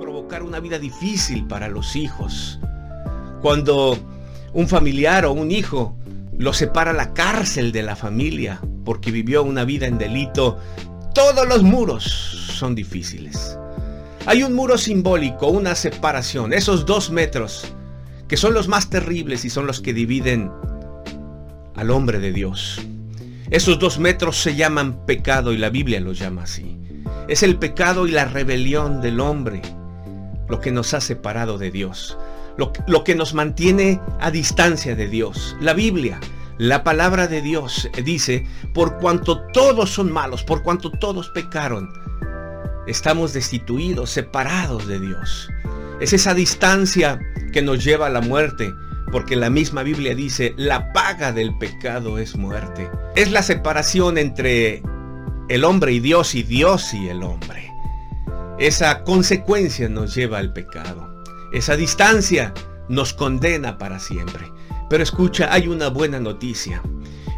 provocar una vida difícil para los hijos. Cuando un familiar o un hijo lo separa la cárcel de la familia porque vivió una vida en delito, todos los muros son difíciles. Hay un muro simbólico, una separación, esos dos metros, que son los más terribles y son los que dividen al hombre de Dios. Esos dos metros se llaman pecado y la Biblia lo llama así. Es el pecado y la rebelión del hombre lo que nos ha separado de Dios, lo, lo, que nos mantiene a distancia de Dios. La Biblia, la palabra de Dios dice, por cuanto todos son malos, por cuanto todos pecaron, estamos destituidos, separados de Dios. Es esa distancia que nos lleva a la muerte, porque la misma Biblia dice, la paga del pecado es muerte. Es la separación entre el hombre y Dios y Dios y el hombre. Esa consecuencia nos lleva al pecado. Esa distancia nos condena para siempre. Pero escucha, hay una buena noticia.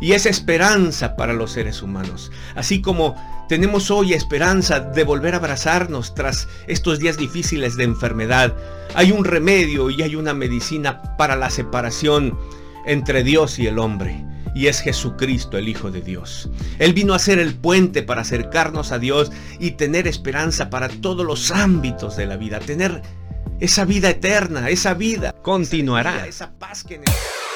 Y es esperanza para los seres humanos. Así como tenemos hoy esperanza de volver a abrazarnos tras estos días difíciles de enfermedad, hay un remedio y hay una medicina para la separación entre Dios y el hombre y es Jesucristo, el Hijo de Dios. Él vino a ser el puente para acercarnos a Dios y tener esperanza para todos los ámbitos de la vida, tener esa vida eterna, esa vida continuará. Esa, vida, esa paz que necesitamos.